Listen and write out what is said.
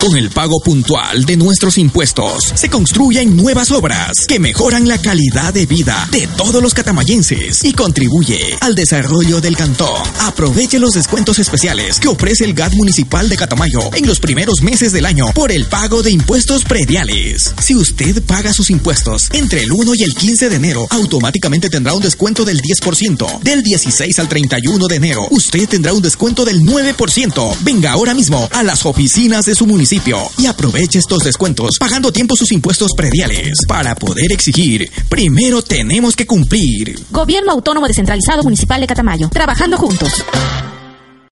Con el pago puntual de nuestros impuestos, se construyen nuevas obras que mejoran la calidad de vida de todos los catamayenses y contribuye al desarrollo del cantón. Aproveche los descuentos especiales que ofrece el GAT municipal de Catamayo en los primeros meses del año por el pago de impuestos prediales. Si usted paga sus impuestos entre el 1 y el 15 de enero, automáticamente tendrá un descuento del 10%. Del 16 al 31 de enero, usted tendrá un descuento del 9%. Venga ahora mismo a las oficinas de su municipio y aproveche estos descuentos pagando tiempo sus impuestos prediales. Para poder exigir, primero tenemos que cumplir. Gobierno Autónomo Descentralizado Municipal de Catamayo. Trabajando juntos.